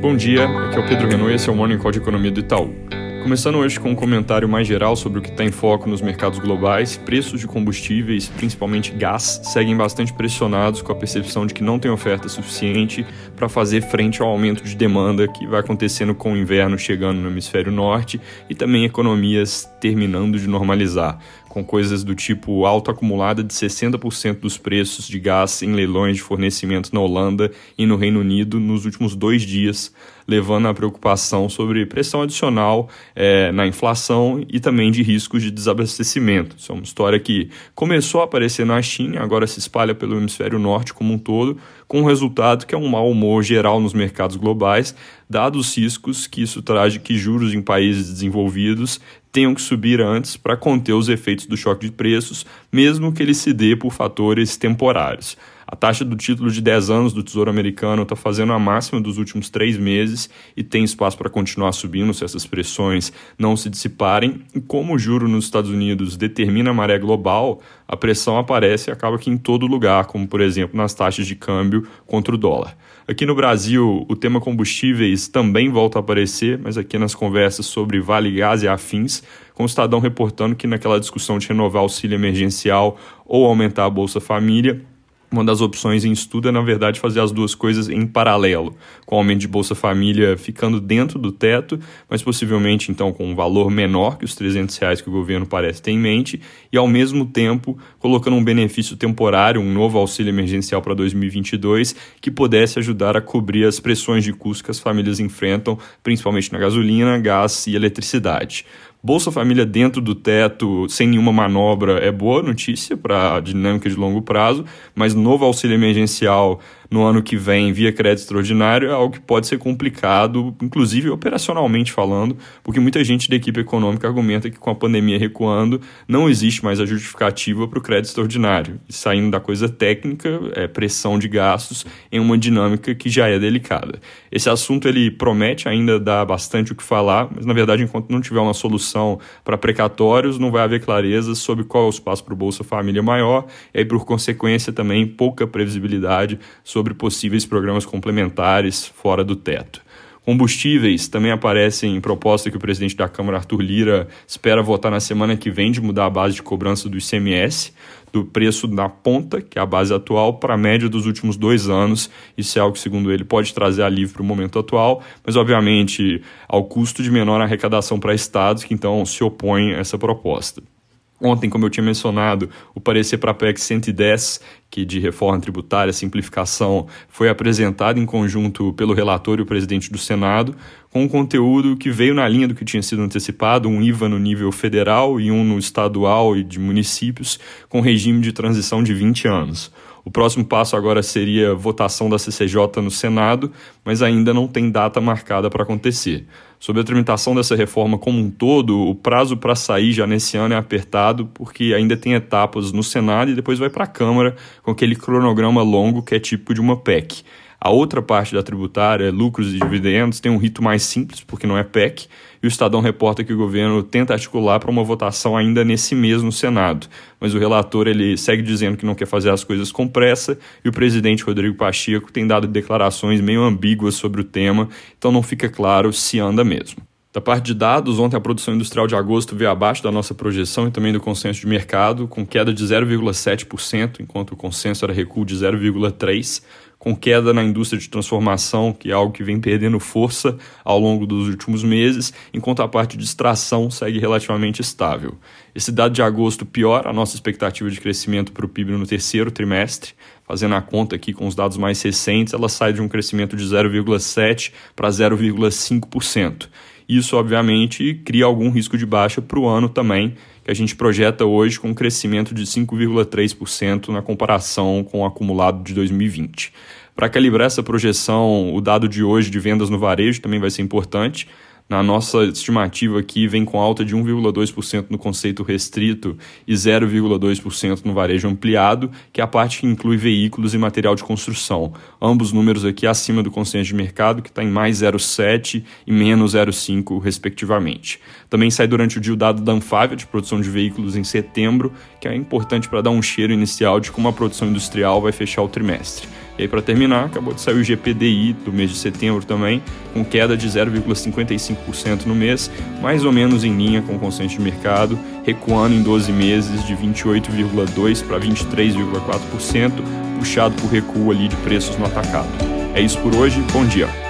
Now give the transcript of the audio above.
Bom dia, aqui é o Pedro Renault e esse é o Morning Call de Economia do Itaú. Começando hoje com um comentário mais geral sobre o que está em foco nos mercados globais, preços de combustíveis, principalmente gás, seguem bastante pressionados com a percepção de que não tem oferta suficiente para fazer frente ao aumento de demanda que vai acontecendo com o inverno chegando no hemisfério norte e também economias terminando de normalizar com coisas do tipo alta acumulada de 60% dos preços de gás em leilões de fornecimento na Holanda e no Reino Unido nos últimos dois dias, levando à preocupação sobre pressão adicional é, na inflação e também de riscos de desabastecimento. Isso é uma história que começou a aparecer na China agora se espalha pelo hemisfério norte como um todo, com o resultado que é um mau humor geral nos mercados globais, dados os riscos que isso traz de que juros em países desenvolvidos tenham que subir antes para conter os efeitos do choque de preços, mesmo que ele se dê por fatores temporários. A taxa do título de 10 anos do Tesouro Americano está fazendo a máxima dos últimos três meses e tem espaço para continuar subindo se essas pressões não se dissiparem. E como o juro nos Estados Unidos determina a maré global, a pressão aparece e acaba aqui em todo lugar, como por exemplo nas taxas de câmbio contra o dólar. Aqui no Brasil, o tema combustíveis também volta a aparecer, mas aqui nas conversas sobre Vale Gás e afins, com o Estadão reportando que naquela discussão de renovar auxílio emergencial ou aumentar a Bolsa Família, uma das opções em estudo é, na verdade, fazer as duas coisas em paralelo, com o aumento de Bolsa Família ficando dentro do teto, mas possivelmente, então, com um valor menor que os 300 reais que o governo parece ter em mente, e, ao mesmo tempo, colocando um benefício temporário, um novo auxílio emergencial para 2022, que pudesse ajudar a cobrir as pressões de custo que as famílias enfrentam, principalmente na gasolina, gás e eletricidade. Bolsa Família dentro do teto, sem nenhuma manobra, é boa notícia para a dinâmica de longo prazo, mas novo auxílio emergencial no ano que vem via crédito extraordinário é algo que pode ser complicado, inclusive operacionalmente falando, porque muita gente da equipe econômica argumenta que com a pandemia recuando não existe mais a justificativa para o crédito extraordinário, saindo da coisa técnica, é pressão de gastos em uma dinâmica que já é delicada. Esse assunto ele promete ainda dar bastante o que falar, mas na verdade enquanto não tiver uma solução para precatórios, não vai haver clareza sobre qual é o espaço para o Bolsa Família maior, e aí por consequência também pouca previsibilidade sobre sobre possíveis programas complementares fora do teto. Combustíveis também aparecem em proposta que o presidente da Câmara, Arthur Lira, espera votar na semana que vem de mudar a base de cobrança do ICMS, do preço na ponta, que é a base atual, para a média dos últimos dois anos. Isso é algo que, segundo ele, pode trazer alívio para o momento atual, mas, obviamente, ao custo de menor arrecadação para estados que, então, se opõem a essa proposta. Ontem, como eu tinha mencionado, o parecer para a PEC 110, que de reforma tributária, simplificação, foi apresentado em conjunto pelo relator e o presidente do Senado, com um conteúdo que veio na linha do que tinha sido antecipado, um IVA no nível federal e um no estadual e de municípios, com regime de transição de 20 anos. O próximo passo agora seria votação da CCJ no Senado, mas ainda não tem data marcada para acontecer. Sobre a tramitação dessa reforma como um todo, o prazo para sair já nesse ano é apertado, porque ainda tem etapas no Senado e depois vai para a Câmara com aquele cronograma longo que é típico de uma PEC. A outra parte da tributária, lucros e dividendos, tem um rito mais simples, porque não é PEC, e o Estadão reporta que o governo tenta articular para uma votação ainda nesse mês no Senado. Mas o relator ele segue dizendo que não quer fazer as coisas com pressa, e o presidente Rodrigo Pacheco tem dado declarações meio ambíguas sobre o tema, então não fica claro se anda mesmo. Da parte de dados, ontem a produção industrial de agosto veio abaixo da nossa projeção e também do consenso de mercado, com queda de 0,7%, enquanto o consenso era recuo de 0,3%, com queda na indústria de transformação, que é algo que vem perdendo força ao longo dos últimos meses, enquanto a parte de extração segue relativamente estável. Esse dado de agosto piora a nossa expectativa de crescimento para o PIB no terceiro trimestre. Fazendo a conta aqui com os dados mais recentes, ela sai de um crescimento de 0,7% para 0,5%. Isso, obviamente, cria algum risco de baixa para o ano também, que a gente projeta hoje com um crescimento de 5,3% na comparação com o acumulado de 2020. Para calibrar essa projeção, o dado de hoje de vendas no varejo também vai ser importante. Na nossa estimativa aqui, vem com alta de 1,2% no conceito restrito e 0,2% no varejo ampliado, que é a parte que inclui veículos e material de construção. Ambos números aqui acima do consenso de mercado, que está em mais 0,7% e menos 0,5%, respectivamente. Também sai durante o dia o dado da Anfávia de produção de veículos em setembro, que é importante para dar um cheiro inicial de como a produção industrial vai fechar o trimestre. E aí, para terminar, acabou de sair o GPDI do mês de setembro também, com queda de 0,55% no mês, mais ou menos em linha com o consenso de mercado, recuando em 12 meses de 28,2% para 23,4%, puxado por recuo ali de preços no atacado. É isso por hoje, bom dia!